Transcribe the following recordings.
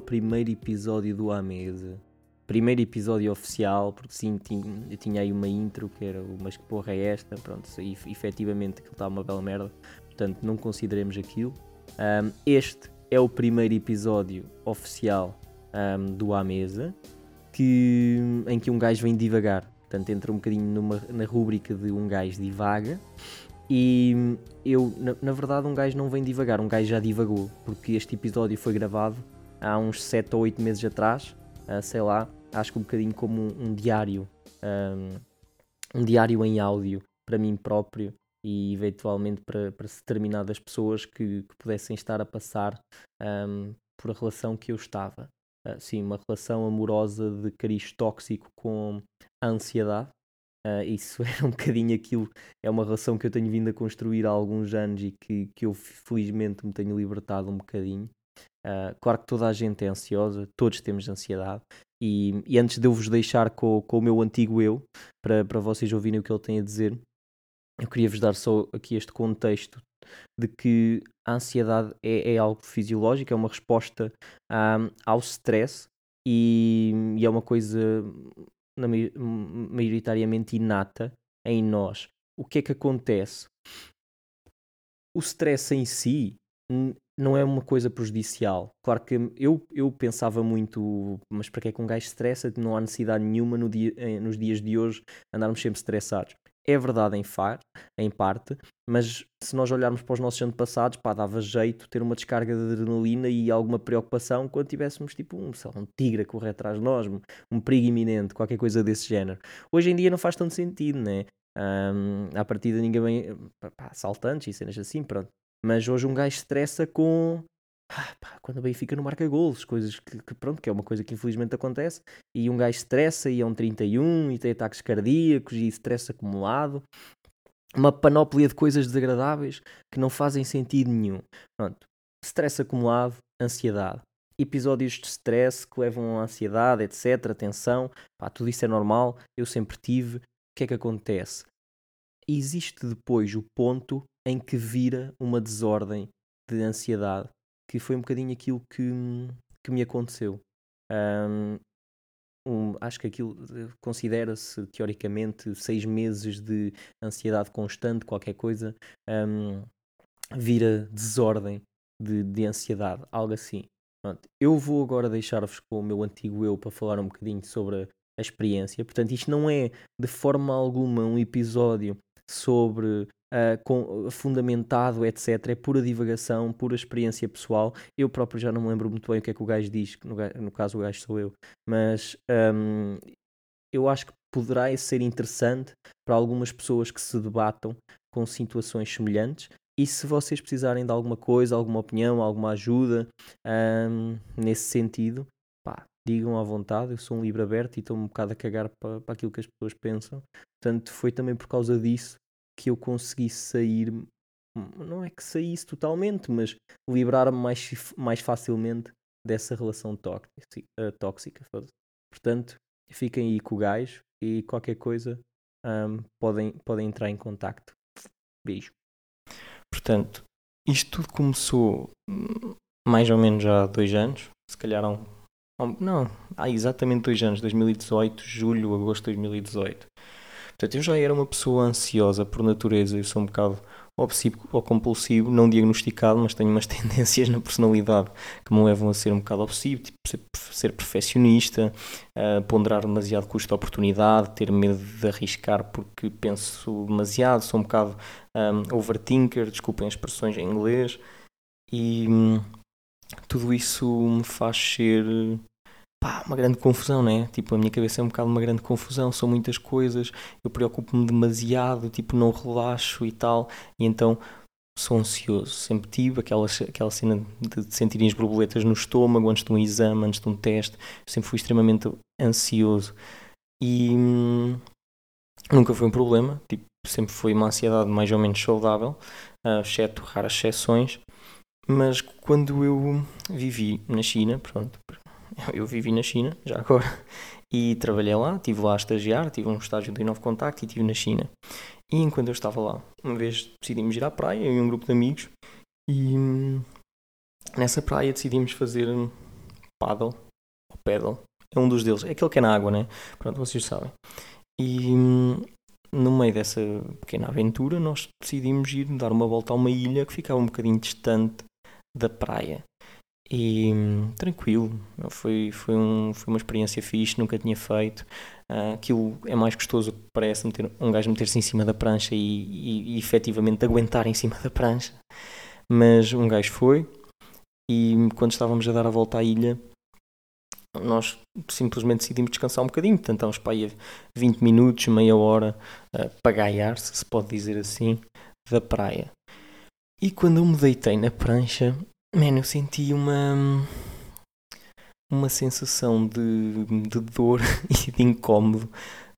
primeiro episódio do A Mesa. Primeiro episódio oficial, porque sim, tinha, eu tinha aí uma intro que era o Mas que porra é esta? Pronto, e, efetivamente aquilo está uma bela merda, portanto não consideremos aquilo. Um, este é o primeiro episódio oficial um, do A Mesa, que, em que um gajo vem divagar. Portanto, entra um bocadinho numa, na rúbrica de um gajo divaga. E eu, na, na, verdade, um gajo não vem divagar, um gajo já divagou, porque este episódio foi gravado há uns 7 ou 8 meses atrás, uh, sei lá, acho que um bocadinho como um, um diário, um, um, diário em áudio para mim próprio e eventualmente para, para determinadas pessoas que, que pudessem estar a passar um, por a relação que eu estava. Uh, sim, uma relação amorosa de cariz tóxico com a ansiedade. Uh, isso é um bocadinho aquilo, é uma relação que eu tenho vindo a construir há alguns anos e que, que eu felizmente me tenho libertado um bocadinho. Uh, claro que toda a gente é ansiosa, todos temos ansiedade, e, e antes de eu vos deixar com, com o meu antigo eu, para, para vocês ouvirem o que ele tem a dizer, eu queria vos dar só aqui este contexto de que a ansiedade é, é algo fisiológico, é uma resposta um, ao stress e, e, é uma coisa na, maioritariamente inata em nós. O que é que acontece? O stress em si não é uma coisa prejudicial. Claro que eu, eu pensava muito, mas para que é que um gajo estressa? Não há necessidade nenhuma no dia, nos dias de hoje andarmos sempre estressados. É verdade em, far, em parte, mas se nós olharmos para os nossos antepassados, pá, dava jeito ter uma descarga de adrenalina e alguma preocupação quando tivéssemos tipo um, lá, um tigre a correr atrás de nós, um perigo iminente, qualquer coisa desse género. Hoje em dia não faz tanto sentido, né? Um, à partida ninguém vem, pá, saltantes e cenas assim, pronto. Mas hoje um gajo estressa com ah, pá, quando o Benfica não marca golos, coisas que, que, pronto, que é uma coisa que infelizmente acontece, e um gajo estressa e é um 31 e tem ataques cardíacos e estresse acumulado, uma panóplia de coisas desagradáveis que não fazem sentido nenhum. Pronto, stress acumulado, ansiedade. Episódios de stress que levam à ansiedade, etc. Tensão, pá, tudo isso é normal, eu sempre tive. O que é que acontece? Existe depois o ponto em que vira uma desordem de ansiedade que foi um bocadinho aquilo que, que me aconteceu. Um, um, acho que aquilo eh, considera-se teoricamente seis meses de ansiedade constante, qualquer coisa, um, vira desordem de, de ansiedade, algo assim. Pronto. Eu vou agora deixar-vos com o meu antigo eu para falar um bocadinho sobre a experiência. Portanto, isto não é de forma alguma um episódio sobre uh, com, fundamentado, etc. É pura divagação, pura experiência pessoal. Eu próprio já não me lembro muito bem o que é que o gajo diz, no, no caso o gajo sou eu, mas um, eu acho que poderá ser interessante para algumas pessoas que se debatam com situações semelhantes. E se vocês precisarem de alguma coisa, alguma opinião, alguma ajuda um, nesse sentido, pá, digam à vontade. Eu sou um livro aberto e estou um bocado a cagar para aquilo que as pessoas pensam. Portanto, foi também por causa disso que eu conseguisse sair, não é que saísse totalmente, mas livrar-me mais, mais facilmente dessa relação tóxica. Uh, tóxica Portanto, fiquem aí com o gajo e qualquer coisa um, podem, podem entrar em contacto. Beijo. Portanto, isto tudo começou hum, mais ou menos há dois anos, se calhar há um, não, há exatamente dois anos, 2018, julho, agosto de 2018. Portanto, eu já era uma pessoa ansiosa por natureza, eu sou um bocado obsessivo ou compulsivo, não diagnosticado, mas tenho umas tendências na personalidade que me levam a ser um bocado obsessivo, tipo ser, ser perfeccionista, uh, ponderar demasiado custo-oportunidade, ter medo de arriscar porque penso demasiado, sou um bocado um, overthinker, desculpem as expressões em inglês, e hum, tudo isso me faz ser pá, uma grande confusão, né? Tipo, a minha cabeça é um bocado uma grande confusão, são muitas coisas, eu preocupo-me demasiado, tipo, não relaxo e tal, e então sou ansioso. Sempre tive aquela, aquela cena de, sentirem as borboletas no estômago antes de um exame, antes de um teste, sempre fui extremamente ansioso. E hum, nunca foi um problema, tipo, sempre foi uma ansiedade mais ou menos saudável, uh, exceto raras exceções. Mas quando eu vivi na China, pronto, eu vivi na China, já agora, e trabalhei lá, estive lá a estagiar, tive um estágio de novo contacto e estive na China. E enquanto eu estava lá, uma vez decidimos ir à praia, eu e um grupo de amigos, e, nessa praia decidimos fazer paddle, ou pedal, é um dos deles, é aquele que é na água, né? Pronto, vocês sabem. E hum, no meio dessa pequena aventura, nós decidimos ir dar uma volta a uma ilha que ficava um bocadinho distante da praia. E tranquilo, foi, foi, um, foi uma experiência fixe, nunca tinha feito. Uh, aquilo é mais gostoso que parece meter, um gajo meter-se em cima da prancha e, e, e efetivamente aguentar em cima da prancha. Mas um gajo foi, e quando estávamos a dar a volta à ilha, nós simplesmente decidimos descansar um bocadinho, estamos para aí 20 minutos, meia hora uh, para gaiar, se se pode dizer assim, da praia. E quando eu me deitei na prancha, man, eu senti uma uma sensação de, de dor e de incómodo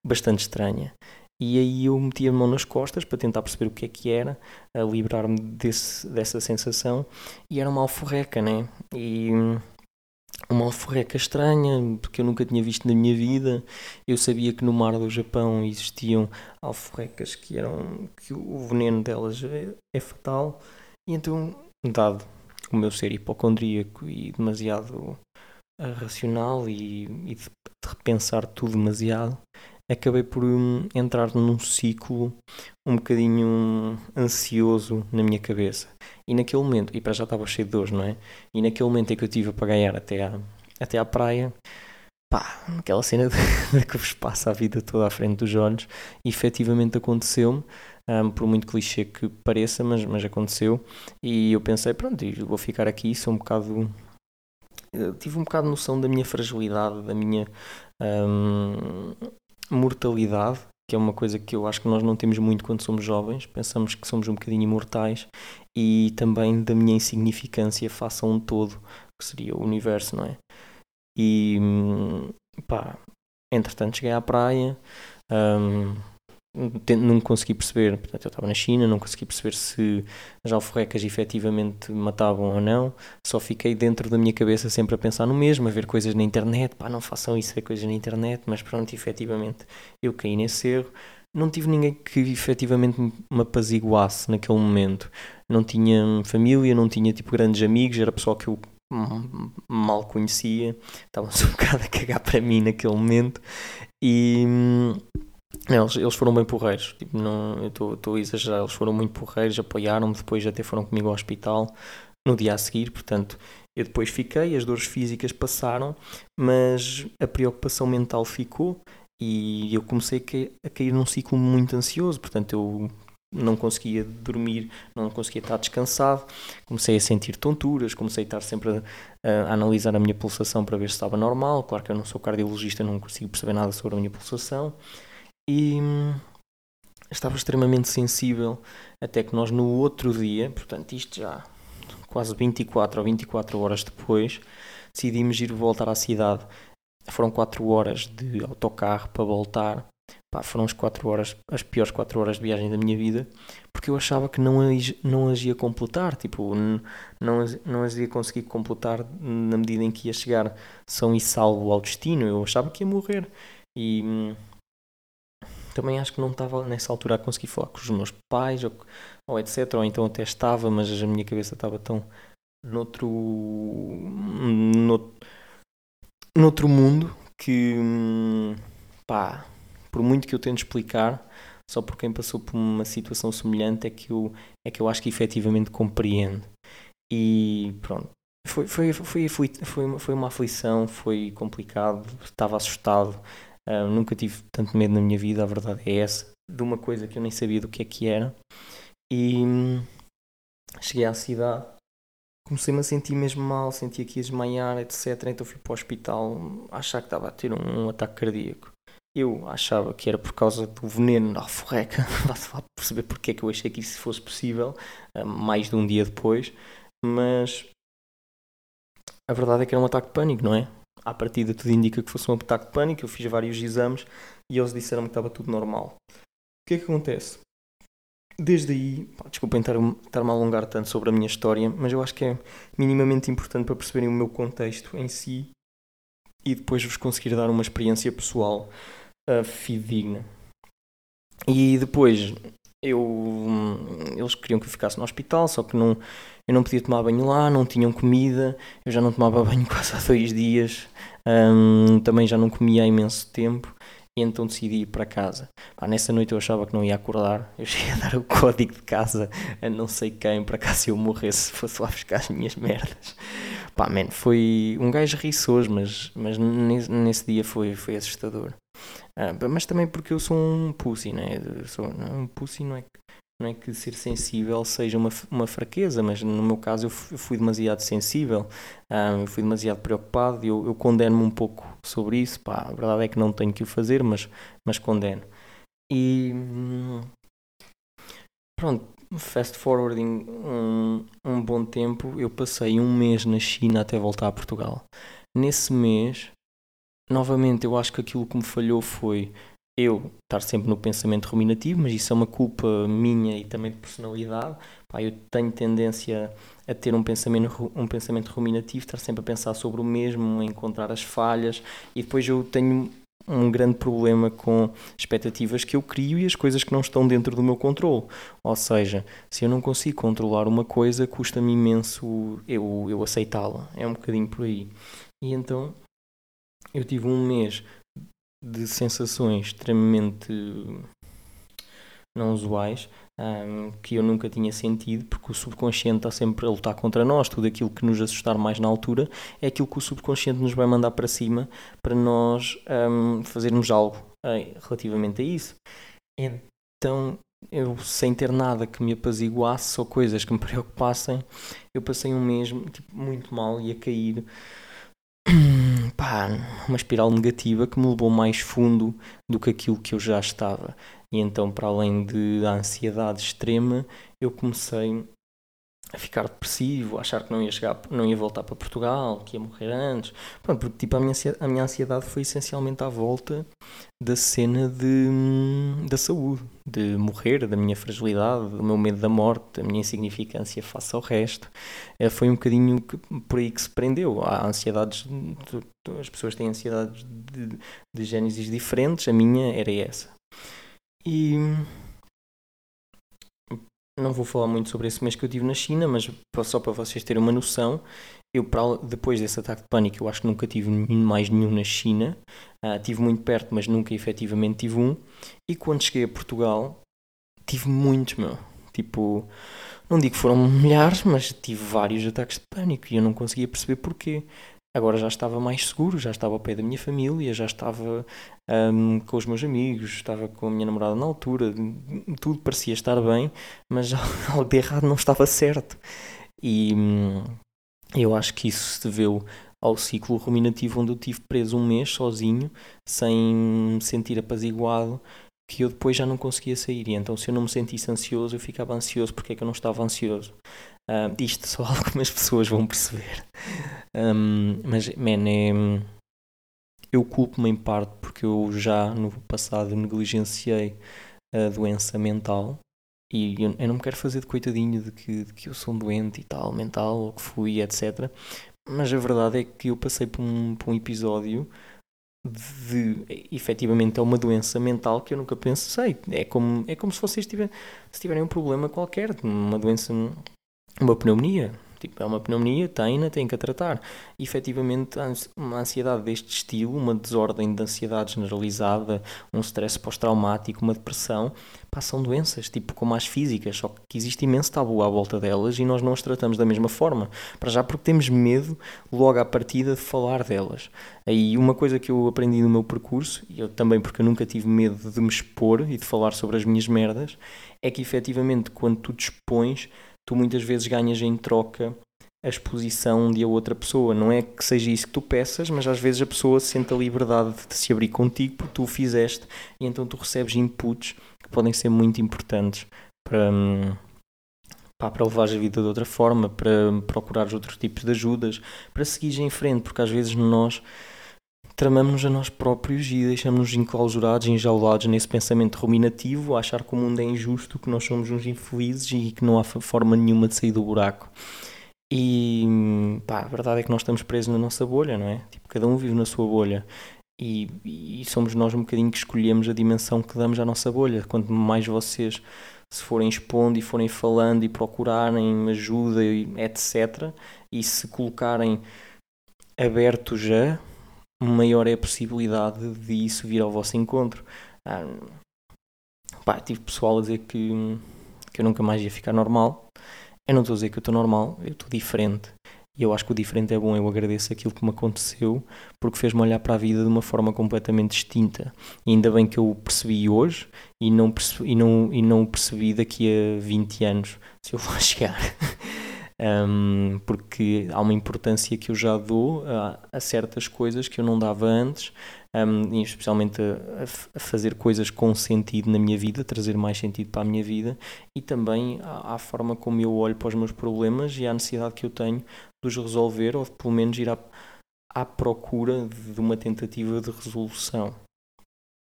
bastante estranha. E aí eu meti a mão nas costas para tentar perceber o que é que era, a livrar-me dessa sensação, e era uma alforreca, né? E uma alforreca estranha, porque eu nunca tinha visto na minha vida. Eu sabia que no mar do Japão existiam alforrecas que eram que o veneno delas é, é fatal. E então, dado o meu ser hipocondríaco e demasiado uh, racional e, e de, de repensar tudo demasiado, acabei por um, entrar num ciclo um bocadinho ansioso na minha cabeça. E naquele momento, e para já estava cheio de dores, não é? E naquele momento em que eu tive para ganhar até à, até à praia, pá, aquela cena de, de que vos passa a vida toda à frente dos olhos, efetivamente aconteceu-me. Um, por muito clichê que pareça, mas, mas aconteceu. E eu pensei, pronto, vou ficar aqui, sou um bocado. Eu tive um bocado noção da minha fragilidade, da minha um, mortalidade, que é uma coisa que eu acho que nós não temos muito quando somos jovens, pensamos que somos um bocadinho imortais, e também da minha insignificância face a um todo, que seria o universo, não é? E pá, entretanto cheguei à praia, um, não consegui perceber, portanto eu estava na China, não consegui perceber se as alforrecas efetivamente matavam ou não, só fiquei dentro da minha cabeça sempre a pensar no mesmo, a ver coisas na internet, pá, não façam isso, ver coisas na internet, mas pronto, efetivamente eu caí nesse erro, não tive ninguém que efetivamente me apaziguasse naquele momento, não tinha família, não tinha tipo grandes amigos, era pessoal que eu mal conhecia, estavam-se um bocado a cagar para mim naquele momento. E eles, eles foram bem porreiros, tipo, não, eu estou a exagerar, eles foram muito porreiros, apoiaram-me, depois até foram comigo ao hospital no dia a seguir, portanto, eu depois fiquei, as dores físicas passaram, mas a preocupação mental ficou e eu comecei a cair num ciclo muito ansioso, portanto, eu não conseguia dormir, não conseguia estar descansado, comecei a sentir tonturas, comecei a estar sempre a, a, analisar a minha pulsação para ver se estava normal. Claro que eu não sou cardiologista, não consigo perceber nada sobre a minha pulsação e hum, estava extremamente sensível até que nós no outro dia, portanto isto já quase 24 ou 24 horas depois, decidimos ir voltar à cidade. Foram 4 horas de autocarro para voltar. Pá, foram as 4 horas, as piores 4 horas de viagem da minha vida, porque eu achava que não as, não as ia completar, tipo, não as, não as ia conseguir completar na medida em que ia chegar são e salvo ao destino. Eu achava que ia morrer. E hum, também acho que não estava nessa altura a conseguir falar com os meus pais ou, ou etc. Ou então até estava, mas a minha cabeça estava tão noutro, noutro, noutro mundo que pá, por muito que eu tente explicar, só por quem passou por uma situação semelhante é que eu, é que eu acho que efetivamente compreendo. E pronto, foi, foi, foi, foi, foi, foi uma aflição, foi complicado, estava assustado, Uh, nunca tive tanto medo na minha vida, a verdade é essa, de uma coisa que eu nem sabia do que é que era. E hum, cheguei à cidade, comecei-me a sentir mesmo mal, sentia que ia desmaiar, etc. Então fui para o hospital achar que estava a ter um, um ataque cardíaco. Eu achava que era por causa do veneno da alforreca, vá-se lá perceber porque é que eu achei que isso fosse possível, uh, mais de um dia depois, mas a verdade é que era um ataque de pânico, não é? À partida tudo indica que fosse um ataque de pânico, eu fiz vários exames e eles disseram que estava tudo normal. O que é que acontece? Desde aí, pá, desculpem estar-me estar a alongar tanto sobre a minha história, mas eu acho que é minimamente importante para perceberem o meu contexto em si e depois vos conseguir dar uma experiência pessoal uh, fidedigna. E depois eu, eles queriam que eu ficasse no hospital, só que não, eu não podia tomar banho lá, não tinham comida, eu já não tomava banho quase há dois dias, um, também já não comia há imenso tempo e então decidi ir para casa. Pá, nessa noite eu achava que não ia acordar, eu cheguei a dar o código de casa a não sei quem, para cá se eu morresse fosse lá buscar as minhas merdas. Pá, man, foi um gajo riçoso, mas, mas nesse, nesse dia foi, foi assustador. Ah, mas também porque eu sou um pussy, né? sou, não, um pussy não é, não é que ser sensível seja uma, uma fraqueza, mas no meu caso eu fui, demasiado sensível, ah, eu fui demasiado preocupado eu, eu condeno-me um pouco sobre isso. Pá, a verdade é que não tenho que o fazer, mas, mas condeno. E pronto, fast forwarding um, um bom tempo, eu passei um mês na China até voltar a Portugal. Nesse mês novamente, eu acho que aquilo que me falhou foi eu estar sempre no pensamento ruminativo, mas isso é uma culpa minha e também de personalidade. Pá, eu tenho tendência a ter um pensamento, um pensamento ruminativo, estar sempre a pensar sobre o mesmo, a encontrar as falhas, e depois eu tenho um grande problema com expectativas que eu crio e as coisas que não estão dentro do meu controle. Ou seja, se eu não consigo controlar uma coisa, custa-me imenso eu, eu aceitá-la. É um bocadinho por aí. E então eu tive um mês de sensações extremamente não usuais um, que eu nunca tinha sentido, porque o subconsciente está sempre a lutar contra nós. Tudo aquilo que nos assustar mais na altura é aquilo que o subconsciente nos vai mandar para cima para nós um, fazermos algo uh, relativamente a isso. Então, eu sem ter nada que me apaziguasse ou coisas que me preocupassem, eu passei um mês tipo, muito mal e a cair pá, uma espiral negativa que me levou mais fundo do que aquilo que eu já estava. E então, para além de, da ansiedade extrema, eu comecei a ficar depressivo, a achar que não ia chegar, não ia voltar para Portugal, que ia morrer antes. Pronto, porque tipo, a, minha, a minha ansiedade foi essencialmente à volta da cena de, da saúde, de morrer, da minha fragilidade, do meu medo da morte, da minha insignificância face ao resto. É, foi um bocadinho que, por aí que se prendeu. Há ansiedades, as pessoas têm ansiedades de, de gênesis diferentes, a minha era essa. E não vou falar muito sobre esse mês que eu tive na China, mas só para vocês terem uma noção, eu depois desse ataque de pânico, eu acho que nunca tive mais nenhum na China. Uh, tive muito perto, mas nunca efetivamente tive um. E quando cheguei a Portugal, tive muitos, meu. Tipo, não digo que foram milhares, mas tive vários ataques de pânico e eu não conseguia perceber porquê. Agora já estava mais seguro, já estava ao pé da minha família, já estava um, com os meus amigos, estava com a minha namorada na altura, tudo parecia estar bem, mas algo de errado não estava certo. E hum, eu acho que isso se deveu ao ciclo ruminativo onde eu tive preso um mês sozinho, sem me sentir apaziguado, que eu depois já não conseguia sair. E então, se eu não me sentisse ansioso, eu ficava ansioso porque é que eu não estava ansioso. Uh, isto só algumas pessoas vão perceber. Um, mas, man, é, eu culpo-me em parte porque eu já no passado negligenciei a doença mental e eu, eu não me quero fazer de coitadinho de que, de que eu sou um doente e tal, mental, ou que fui, etc. Mas a verdade é que eu passei por um, por um episódio de, efetivamente é uma doença mental que eu nunca pensei. É como, é como se vocês tiverem, se tiverem um problema qualquer, uma doença uma pneumonia. Tipo, é uma pneumonia, tem-na, tem que a tratar. E, efetivamente, uma ansiedade deste estilo, uma desordem de ansiedade generalizada, um stress pós-traumático, uma depressão, passam doenças, tipo como as físicas, só que existe imenso tabu à volta delas e nós não as tratamos da mesma forma. Para já porque temos medo, logo à partida, de falar delas. Aí uma coisa que eu aprendi no meu percurso, e eu também porque eu nunca tive medo de me expor e de falar sobre as minhas merdas, é que efetivamente quando tu te expões tu muitas vezes ganhas em troca a exposição de a outra pessoa. Não é que seja isso que tu peças, mas às vezes a pessoa sente a liberdade de se abrir contigo porque tu o fizeste e então tu recebes inputs que podem ser muito importantes para, para levar a vida de outra forma, para procurar outros tipos de ajudas, para seguir em frente, porque às vezes nós tramamos-nos a nós próprios e deixamos-nos enclausurados, enjaulados nesse pensamento ruminativo, a achar que o mundo é injusto, que nós somos uns infelizes e que não há forma nenhuma de sair do buraco. E pá, a verdade é que nós estamos presos na nossa bolha, não é? Tipo, cada um vive na sua bolha. E, e somos nós um bocadinho que escolhemos a dimensão que damos à nossa bolha. Quanto mais vocês se forem expondo e forem falando e procurarem ajuda, etc., e se colocarem abertos a, maior é a possibilidade de isso vir ao vosso encontro. Ah, pá, tive pessoal a dizer que, que eu nunca mais ia ficar normal. Eu não estou a dizer que eu estou normal, eu estou diferente. E eu acho que o diferente é bom. Eu agradeço aquilo que me aconteceu porque fez-me olhar para a vida de uma forma completamente distinta. E ainda bem que eu percebi hoje e não, percebi, e não, e não percebi daqui a 20 anos se eu vou chegar. Um, porque há uma importância que eu já dou a, a certas coisas que eu não dava antes, um, especialmente a, a, fazer coisas com sentido na minha vida, trazer mais sentido para a minha vida, e também à, à forma como eu olho para os meus problemas e à necessidade que eu tenho de os resolver, ou de pelo menos ir à, à procura de uma tentativa de resolução.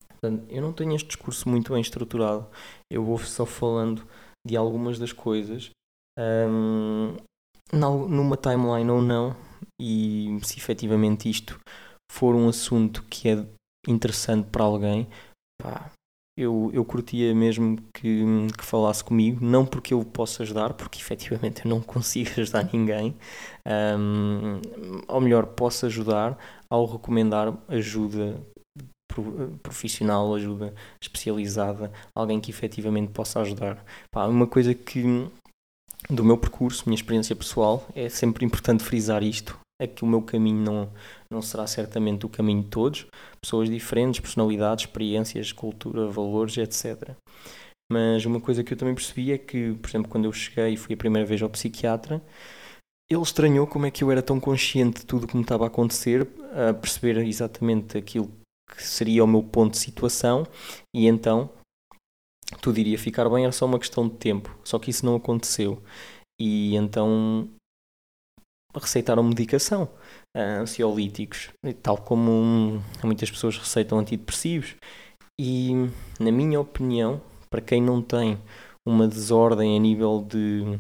Portanto, eu não tenho este discurso muito bem estruturado, eu vou só falando de algumas das coisas um, numa timeline ou não, e se efetivamente isto for um assunto que é interessante para alguém, pá, eu, eu curtia mesmo que, que falasse comigo, não porque eu possa ajudar, porque efetivamente eu não consigo ajudar ninguém, um, ou melhor, posso ajudar ao recomendar ajuda profissional, ajuda especializada, alguém que efetivamente possa ajudar. Pá, uma coisa que do meu percurso, minha experiência pessoal, é sempre importante frisar isto, é que o meu caminho não, não será certamente o caminho de todos, pessoas diferentes, personalidades, experiências, cultura, valores, etc. Mas uma coisa que eu também percebi é que, por exemplo, quando eu cheguei e fui a primeira vez ao psiquiatra, ele estranhou como é que eu era tão consciente de tudo o que me estava a acontecer, a perceber exatamente aquilo que seria o meu ponto de situação, e então tudo iria ficar bem, era só uma questão de tempo. Só que isso não aconteceu. E então receitaram medicação, uh, ansiolíticos, tal como muitas pessoas receitam antidepressivos. E, na minha opinião, para quem não tem uma desordem a nível de.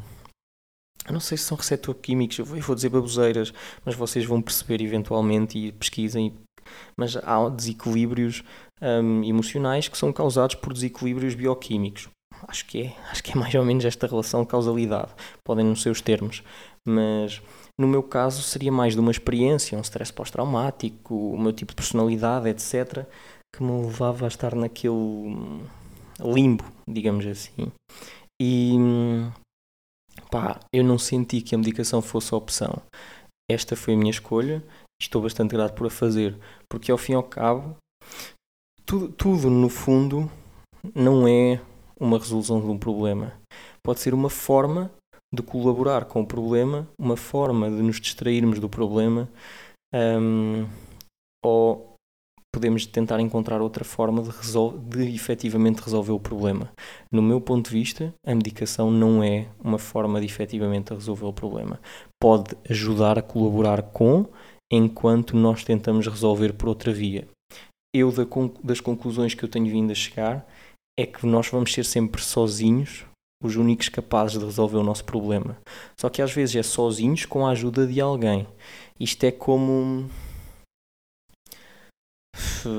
Eu não sei se são receptoquímicos, eu vou dizer baboseiras, mas vocês vão perceber eventualmente e pesquisem mas há desequilíbrios um, emocionais que são causados por desequilíbrios bioquímicos. Acho que, é, acho que é mais ou menos esta relação de causalidade. Podem não ser os termos, mas no meu caso seria mais de uma experiência, um stress pós-traumático, o meu tipo de personalidade, etc., que me levava a estar naquele limbo, digamos assim. E pá, eu não senti que a medicação fosse a opção. Esta foi a minha escolha estou bastante grato por a fazer, porque ao fim e ao cabo, tudo, tudo no fundo não é uma resolução de um problema. Pode ser uma forma de colaborar com o problema, uma forma de nos distrairmos do problema, um, ou podemos tentar encontrar outra forma de, de efetivamente resolver o problema. No meu ponto de vista, a medicação não é uma forma de efetivamente resolver o problema. Pode ajudar a colaborar com enquanto nós tentamos resolver por outra via. Eu, das conclusões que eu tenho vindo a chegar, é que nós vamos ser sempre sozinhos os únicos capazes de resolver o nosso problema. Só que às vezes é sozinhos com a ajuda de alguém. Isto é como.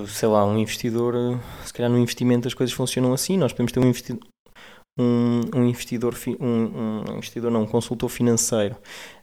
Sei lá, um investidor. Se calhar no investimento as coisas funcionam assim. Nós podemos ter um investidor, um, um investidor, um, um, investidor não, um consultor financeiro.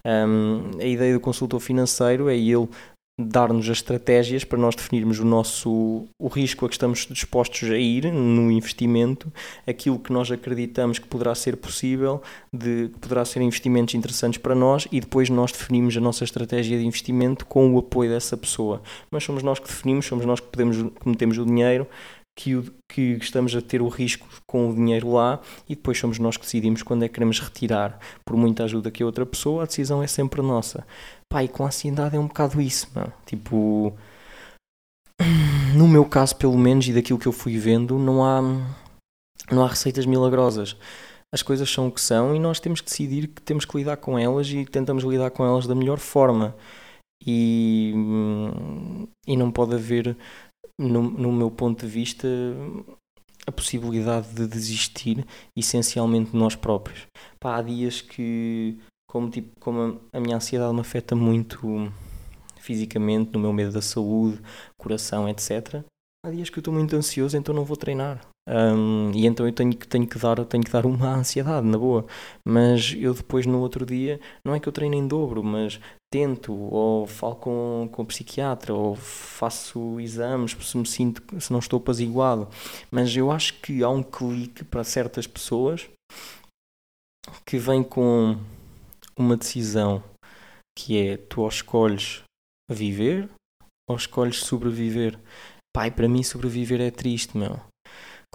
Um, a ideia do consultor financeiro é ele dar-nos as estratégias para nós definirmos o nosso o risco a que estamos dispostos a ir no investimento, aquilo que nós acreditamos que poderá ser possível, de que poderá ser investimentos interessantes para nós e depois nós definimos a nossa estratégia de investimento com o apoio dessa pessoa. Mas somos nós que definimos, somos nós que podemos que metemos o dinheiro que, o, que estamos a ter o risco com o dinheiro lá e depois somos nós que decidimos quando é que queremos retirar. Por muita ajuda que a outra pessoa, a decisão é sempre nossa. Pá, e com a ansiedade é um bocado isso, mano. Tipo, no meu caso, pelo menos, e daquilo que eu fui vendo, não há, não há receitas milagrosas. As coisas são o que são e nós temos que decidir que temos que lidar com elas e tentamos lidar com elas da melhor forma. E, e não pode haver no, no meu ponto de vista, a possibilidade de desistir essencialmente de nós próprios. Pá, há dias que, como, tipo, como a, a minha ansiedade me afeta muito fisicamente, no meu medo da saúde, coração, etc. Há dias que eu estou muito ansioso, então não vou treinar. Um, e então eu tenho que, tenho, que dar, tenho que dar uma ansiedade, na boa. Mas eu depois, no outro dia, não é que eu treino em dobro, mas tento, ou falo com, com o psiquiatra, ou faço exames se me sinto, se não estou apaziguado. Mas eu acho que há um clique para certas pessoas que vem com uma decisão que é tu ou escolhes viver ou escolhes sobreviver. Pai, para mim sobreviver é triste, meu.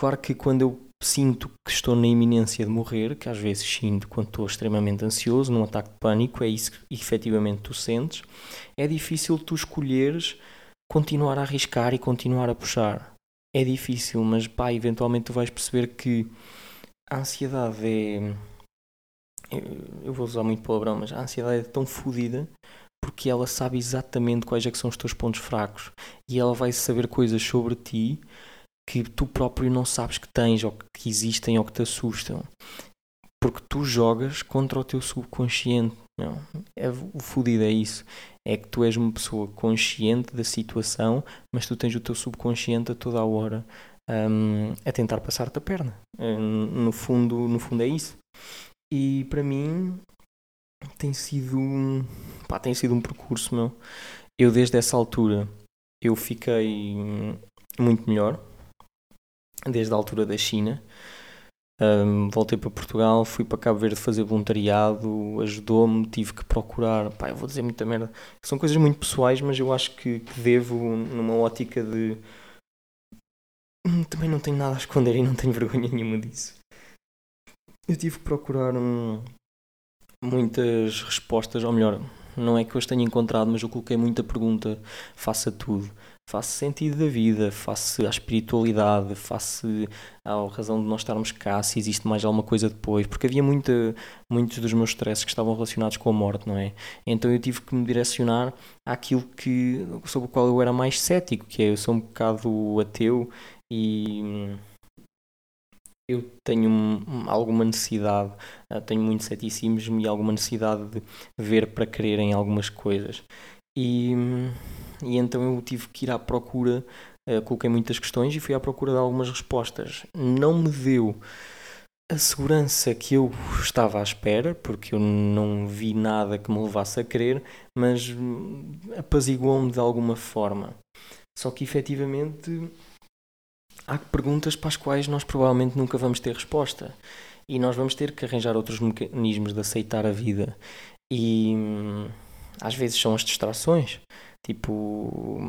Claro que quando eu sinto que estou na iminência de morrer, que às vezes sinto quando estou extremamente ansioso, num ataque de pânico, é isso que efetivamente tu sentes, é difícil tu escolheres continuar a arriscar e continuar a puxar. É difícil, mas pá, eventualmente tu vais perceber que a ansiedade é. Eu vou usar muito palavrão, mas a ansiedade é tão fodida porque ela sabe exatamente quais é que são os teus pontos fracos e ela vai saber coisas sobre ti que tu próprio não sabes que tens ou que existem ou que te assustam. Porque tu jogas contra o teu subconsciente. Não. É, o fodido é isso. É que tu és uma pessoa consciente da situação, mas tu tens o teu subconsciente a toda a hora um, a tentar passar-te a perna. Um, no, fundo, no fundo é isso. E para mim tem sido, pá, tem sido um percurso meu. Eu desde essa altura eu fiquei muito melhor desde a altura da China. Um, voltei para Portugal, fui para Cabo Verde fazer voluntariado, ajudou-me, tive que procurar. Pá, eu vou dizer muita merda. São coisas muito pessoais, mas eu acho que, que devo, numa ótica de. Hum, também não tenho nada a esconder e não tenho vergonha nenhuma disso. Eu tive que procurar hum, muitas respostas, ou melhor, não é que eu as tenha encontrado, mas eu coloquei muita pergunta face a tudo face sentido da vida, face à espiritualidade, face à razão de nós estarmos cá, se existe mais alguma coisa depois, porque havia muita, muitos dos meus stresses que estavam relacionados com a morte, não é? Então eu tive que me direcionar àquilo que, sobre o qual eu era mais cético, que é eu sou um bocado ateu e eu tenho alguma necessidade, eh, tenho muito ceticismo e alguma necessidade de ver para crer em algumas coisas. E e então eu tive que ir à procura, uh, coloquei muitas questões e fui à procura de algumas respostas. Não me deu a segurança que eu estava à espera, porque eu não vi nada que me levasse a crer, mas hum, apaziguou-me de alguma forma. Só que efetivamente há perguntas para as quais nós provavelmente nunca vamos ter resposta. E nós vamos ter que arranjar outros mecanismos de aceitar a vida. E hum, às vezes são as distrações. Tipo,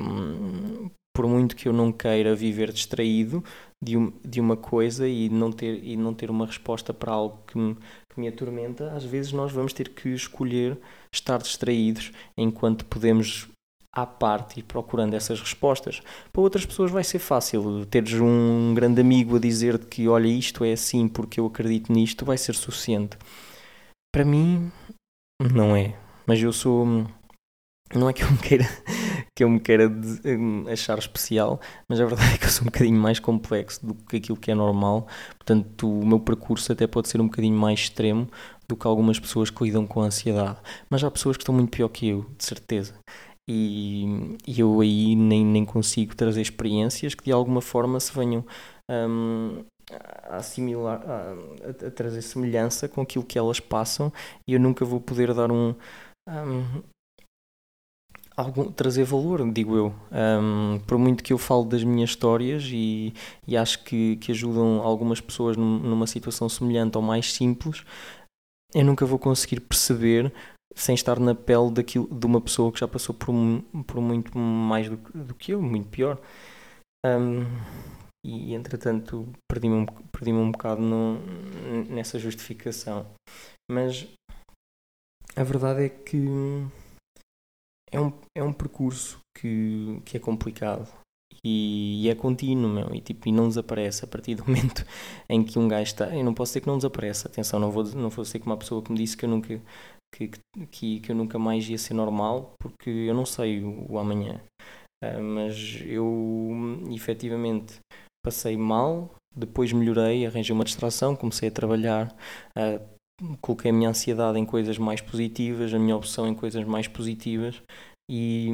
por muito que eu não queira viver distraído de, um, de uma coisa e não, ter, e não ter uma resposta para algo que me, que me atormenta, às vezes nós vamos ter que escolher estar distraídos enquanto podemos à parte e procurando essas respostas. Para outras pessoas vai ser fácil. Teres um grande amigo a dizer-te que olha, isto é assim porque eu acredito nisto, vai ser suficiente. Para mim, não é. Mas eu sou não é que eu me queira, que eu me queira hum, achar especial, mas a verdade é que eu sou um bocadinho mais complexo do que aquilo que é normal. Portanto, o meu percurso até pode ser um bocadinho mais extremo do que algumas pessoas que lidam com a ansiedade. Mas há pessoas que estão muito pior que eu, de certeza. E, e eu aí nem, nem consigo trazer experiências que de alguma forma se venham um, a assimilar, a, a, trazer semelhança com aquilo que elas passam e eu nunca vou poder dar um, um algum, trazer valor, digo eu. Um, por muito que eu falo das minhas histórias e, e acho que, que ajudam algumas pessoas numa situação semelhante ou mais simples, eu nunca vou conseguir perceber sem estar na pele daquilo, de uma pessoa que já passou por, por muito mais do, do que eu, muito pior. Um, e entretanto perdi-me um, perdi um bocado no, nessa justificação. Mas a verdade é que é um, é um percurso que, que é complicado e, e, é contínuo, meu, e, tipo, e não desaparece a partir do momento em que um gajo está. Eu não posso dizer que não desaparece, atenção, não vou, não vou ser como uma pessoa que me disse que eu nunca. Que, que, que eu nunca mais ia ser normal porque eu não sei o, o amanhã uh, mas eu efetivamente passei mal depois melhorei, arranjei uma distração, comecei a trabalhar, uh, coloquei a minha ansiedade em coisas mais positivas, a minha opção em coisas mais positivas e,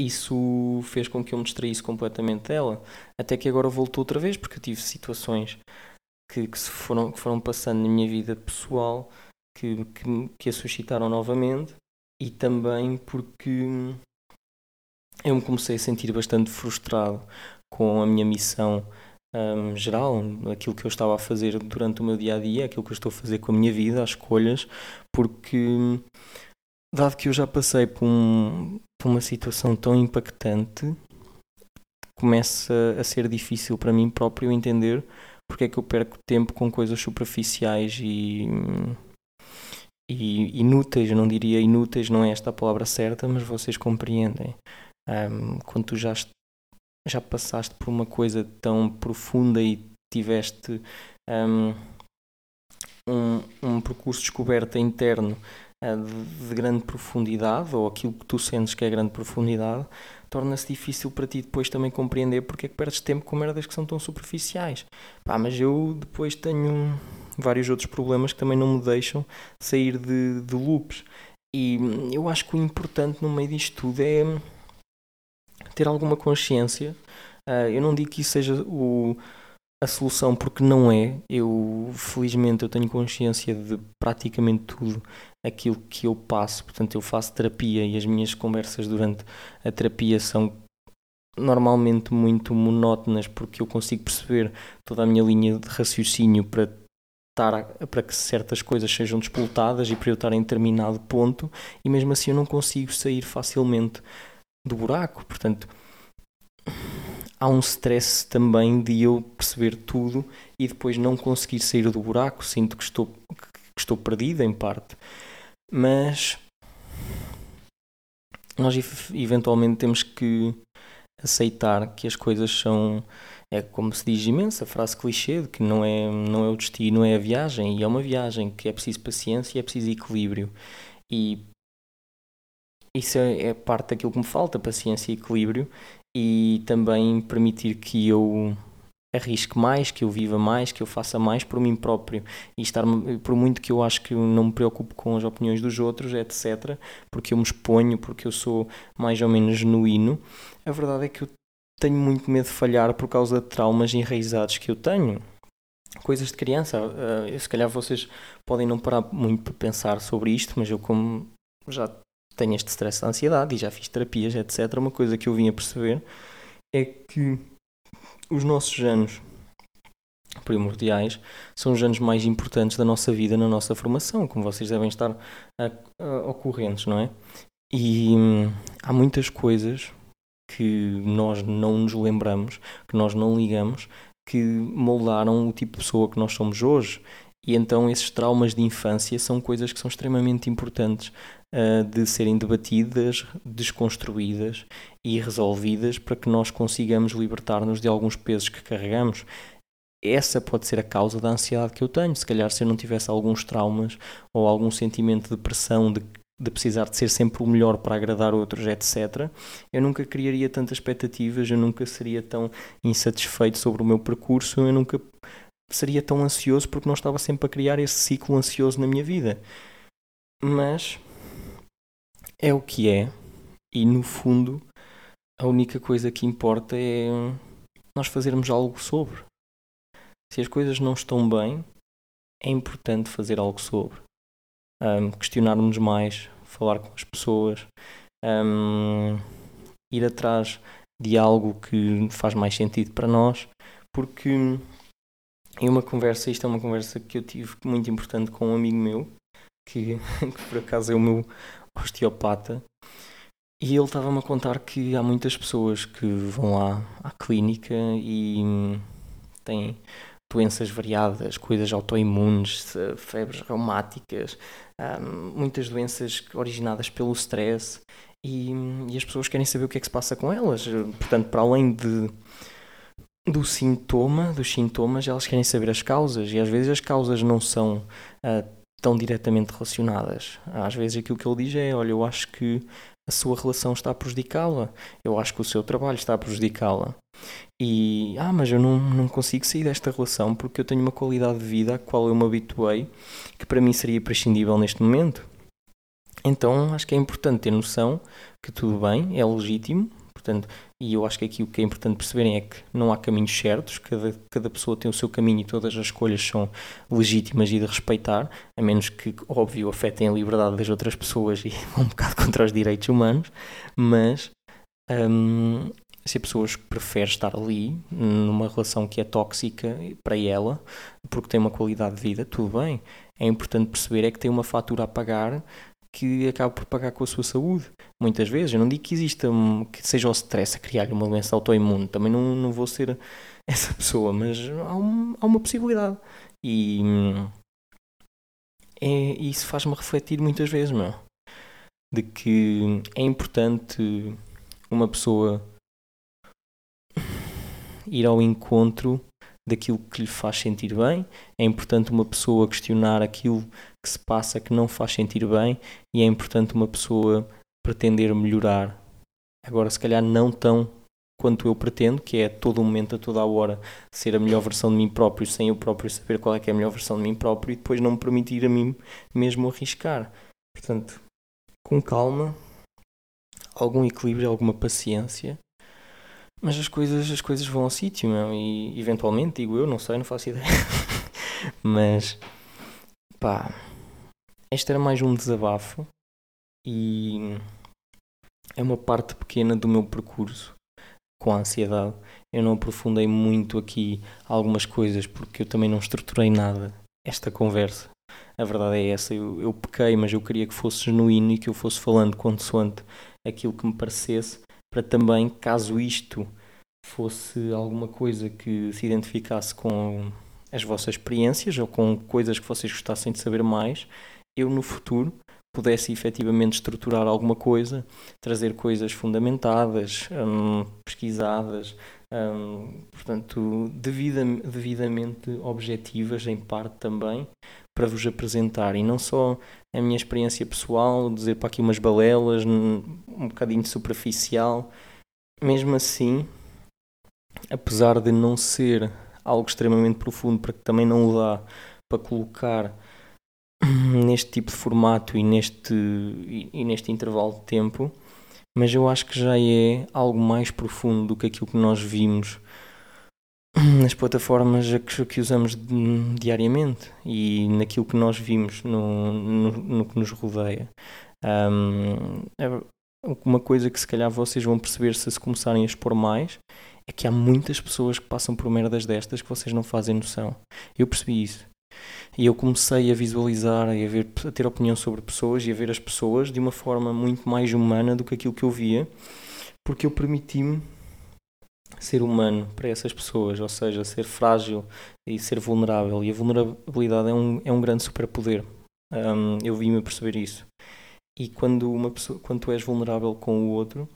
isso fez com que eu me distraísse completamente dela. Até que agora voltou outra vez, porque eu tive situações que, que, se foram, que foram passando na minha vida pessoal que, que, que a suscitaram novamente e também porque eu me comecei a sentir bastante frustrado com a minha missão um, geral, aquilo que eu estava a fazer durante o meu dia a dia, aquilo que eu estou a fazer com a minha vida, as escolhas, porque dado que eu já passei por, um, por uma situação tão impactante, começa a ser difícil para mim próprio entender porque é que eu perco tempo com coisas superficiais e, e inúteis, eu não diria inúteis, não é esta a palavra certa, mas vocês compreendem. Um, quando tu já, já passaste por uma coisa tão profunda e tiveste um, um, um percurso de descoberta interno uh, de, de grande profundidade, ou aquilo que tu sentes que é grande profundidade, torna-se difícil para ti depois também compreender porque é que perdes tempo com merdas que são tão superficiais. Pá, mas eu depois tenho vários outros problemas que também não me deixam sair de, de loops. E eu acho que o importante no meio disto tudo é ter alguma consciência. Uh, eu não digo que isso seja o, a solução, porque não é. Eu, felizmente, eu tenho consciência de praticamente tudo aquilo que eu passo. Portanto, eu faço terapia e as minhas conversas durante a terapia são normalmente muito monótonas porque eu consigo perceber toda a minha linha de raciocínio para para que certas coisas sejam despoltadas e para eu estar em determinado ponto e mesmo assim eu não consigo sair facilmente do buraco. Portanto, há um stress também de eu perceber tudo e depois não conseguir sair do buraco. Sinto que estou, que estou perdido em parte. Mas nós eventualmente temos que aceitar que as coisas são é como se diz imensa frase clichê de que não é não é o destino é a viagem e é uma viagem que é preciso paciência e é preciso equilíbrio e isso é, é parte daquilo que me falta, paciência e equilíbrio, e também permitir que eu arrisque mais, que eu viva mais, que eu faça mais por mim próprio e estar por muito que eu acho que eu não me preocupo com as opiniões dos outros, etc, porque eu me exponho, porque eu sou mais ou menos genuíno. A verdade é que eu tenho muito medo de falhar por causa de traumas enraizados que eu tenho. Coisas de criança, uh, se calhar vocês podem não parar muito para pensar sobre isto, mas eu como já tenho este stress da ansiedade e já fiz terapias, etc. Uma coisa que eu vim a perceber é que os nossos anos primordiais são os anos mais importantes da nossa vida na nossa formação, como vocês devem estar ocorrentes, não é? E hum, há muitas coisas que nós não nos lembramos, que nós não ligamos, que moldaram o tipo de pessoa que nós somos hoje. E então esses traumas de infância são coisas que são extremamente importantes uh, de serem debatidas, desconstruídas e resolvidas para que nós consigamos libertar-nos de alguns pesos que carregamos. Essa pode ser a causa da ansiedade que eu tenho. Se calhar, se eu não tivesse alguns traumas ou algum sentimento de pressão, de, de precisar de ser sempre o melhor para agradar outros, etc., eu nunca criaria tantas expectativas, eu nunca seria tão insatisfeito sobre o meu percurso, eu nunca seria tão ansioso porque não estava sempre a criar esse ciclo ansioso na minha vida. Mas é o que é, e no fundo a única coisa que importa é nós fazermos algo sobre. Se as coisas não estão bem, é importante fazer algo sobre. Um, questionarmos mais, falar com as pessoas, um, ir atrás de algo que faz mais sentido para nós, porque em uma conversa, isto é uma conversa que eu tive muito importante com um amigo meu, que, que por acaso é o meu osteopata, e ele estava-me a contar que há muitas pessoas que vão lá à clínica e hum, têm doenças variadas, coisas autoimunes, febres reumáticas, hum, muitas doenças originadas pelo stress e, hum, e, as pessoas querem saber o que é que se passa com elas. Portanto, para além de, do sintoma, dos sintomas, elas querem saber as causas e às vezes as causas não são uh, tão diretamente relacionadas. Às vezes aquilo que ele diz é: olha, eu acho que a sua relação está a prejudicá-la, eu acho que o seu trabalho está a prejudicá-la. E, ah, mas eu não, não consigo sair desta relação porque eu tenho uma qualidade de vida à qual eu me habituei, que para mim seria prescindível neste momento. então acho que é importante ter noção que tudo bem, é legítimo, portanto, e eu acho que aqui o que é importante perceberem é que não há caminhos certos, cada, cada pessoa tem o seu caminho e todas as escolhas são legítimas e de respeitar, a menos que, óbvio, afetem a liberdade das outras pessoas e vão um bocado contra os direitos humanos, mas hum, se a pessoa prefere estar ali numa relação que é tóxica para ela, porque tem uma qualidade de vida, tudo bem. É importante perceber é que tem uma fatura a pagar que acaba por pagar com a sua saúde. Muitas vezes, eu não digo que exista, que seja o stress a criar uma doença autoimune, também não, não vou ser essa pessoa, mas há, um, há uma possibilidade. E é, isso faz-me refletir muitas vezes, meu, de que é importante uma pessoa ir ao encontro daquilo que lhe faz sentir bem. É importante uma pessoa questionar aquilo que se passa que não faz sentir bem e é importante uma pessoa pretender melhorar. Agora, se calhar não tão quanto eu pretendo, que é a todo momento, a toda a hora, ser a melhor versão de mim próprio, sem eu próprio saber qual é que é a melhor versão de mim próprio e depois não me permitir a mim mesmo arriscar. Portanto, com calma, algum equilíbrio, alguma paciência mas as coisas, as coisas vão ao sítio, meu, e eventualmente, digo eu, não sei, não faço ideia. Mas, pá, este era mais um desabafo e é uma parte pequena do meu percurso com a ansiedade. Eu não aprofundei muito aqui algumas coisas porque eu também não estruturei nada esta conversa. A verdade é essa, eu, eu pequei, mas eu queria que fosse genuíno e que eu fosse falando consoante aquilo que me parecesse para também, caso isto fosse alguma coisa que se identificasse com as vossas experiências ou com coisas que vocês gostassem de saber mais, eu no futuro pudesse efetivamente estruturar alguma coisa, trazer coisas fundamentadas, hum, pesquisadas, hum, portanto, devida, devidamente objetivas, em parte também, para vos apresentar. E não só a minha experiência pessoal, dizer para aqui umas balelas, um bocadinho superficial. Mesmo assim, apesar de não ser algo extremamente profundo, para que também não dá para colocar neste tipo de formato e neste, e, e neste intervalo de tempo, mas eu acho que já é algo mais profundo do que aquilo que nós vimos nas plataformas que, que usamos diariamente e naquilo que nós vimos no, no, no que nos rodeia. Um, é uma coisa que se calhar vocês vão perceber se se começarem a expor mais é que há muitas pessoas que passam por merdas destas que vocês não fazem noção. Eu percebi isso. E eu comecei a visualizar e a, ver, a ter opinião sobre pessoas e a ver as pessoas de uma forma muito mais humana do que aquilo que eu via, porque eu permiti-me ser humano para essas pessoas, ou seja, ser frágil e ser vulnerável. E a vulnerabilidade é um, é um grande superpoder. Um, eu vi-me perceber isso. E quando, uma pessoa, quando tu és vulnerável com o outro,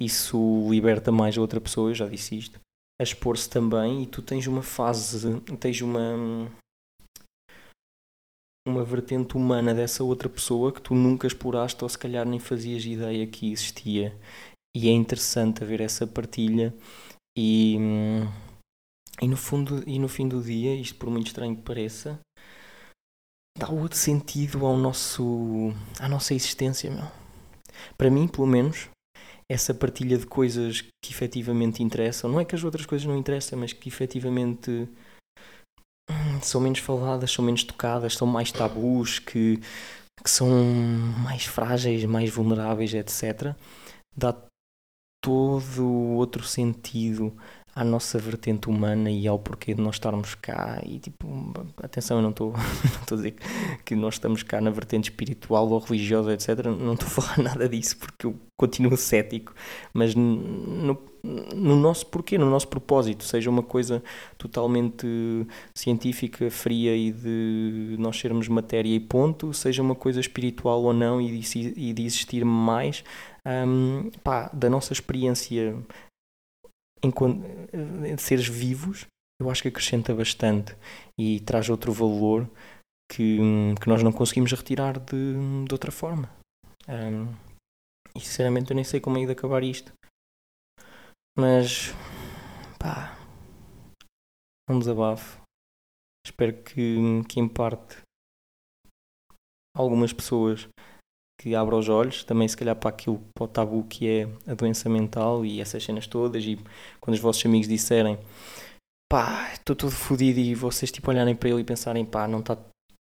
isso liberta mais a outra pessoa, eu já disse isto, a expor-se também e tu tens uma fase, tens uma uma vertente humana dessa outra pessoa que tu nunca exploraste ou se calhar nem fazias ideia que existia. E é interessante haver essa partilha e, e no fundo e no fim do dia, isto por muito estranho que pareça, dá outro sentido ao nosso à nossa existência, meu. Para mim, pelo menos, essa partilha de coisas que efetivamente interessam. Não é que as outras coisas não interessem, mas que efetivamente hum, são menos faladas, são menos tocadas, são mais tabus, que, que são mais frágeis, mais vulneráveis, etc. Dá todo outro sentido à nossa vertente humana e ao porquê de nós estarmos cá. E tipo, atenção, eu não estou a dizer que nós estamos cá na vertente espiritual ou religiosa, etc. Não estou a falar nada disso porque eu continuo cético, mas no, no nosso porquê, no nosso propósito, seja uma coisa totalmente científica, fria e de nós sermos matéria e ponto, seja uma coisa espiritual ou não e de, existir mais. Um, pá, da nossa experiência enquanto, eh, seres vivos, eu acho que acrescenta bastante e traz outro valor que, que nós não conseguimos retirar de, de outra forma. Um, e sinceramente eu nem sei como é de acabar isto. Mas pá, um desabafo. Espero que, que em parte algumas pessoas que abra os olhos, também se calhar para aquilo, para o tabu que é a doença mental e essas cenas todas, e quando os vossos amigos disserem pá, estou todo fodido e vocês tipo olharem para ele e pensarem pá, não está,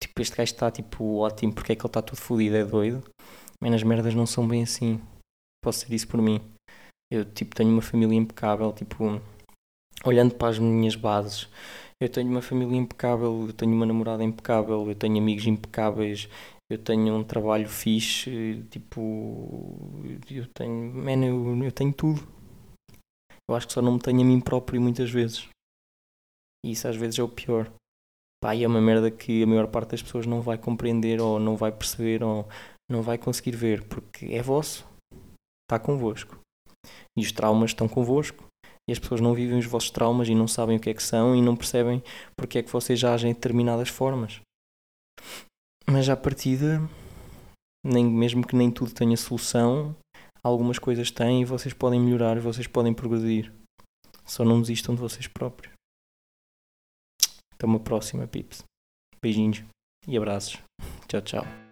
tipo, este gajo está tipo ótimo, porque é que ele está todo fodido, é doido. Mas as merdas não são bem assim. Posso ser isso por mim. Eu tipo tenho uma família impecável, tipo, olhando para as minhas bases, eu tenho uma família impecável, eu tenho uma namorada impecável, eu tenho amigos impecáveis, eu tenho um trabalho fixe, tipo, eu tenho, man, eu, eu tenho tudo. Eu acho que só não me tenho a mim próprio muitas vezes. E isso às vezes é o pior. Pá, e é uma merda que a maior parte das pessoas não vai compreender ou não vai perceber ou não vai conseguir ver, porque é vosso. Está convosco. E os traumas estão convosco e as pessoas não vivem os vossos traumas e não sabem o que é que são e não percebem porque é que vocês agem de determinadas formas. Mas à partida, nem, mesmo que nem tudo tenha solução, algumas coisas têm e vocês podem melhorar, vocês podem progredir. Só não desistam de vocês próprios. Até uma próxima, pips. Beijinhos e abraços. Tchau, tchau.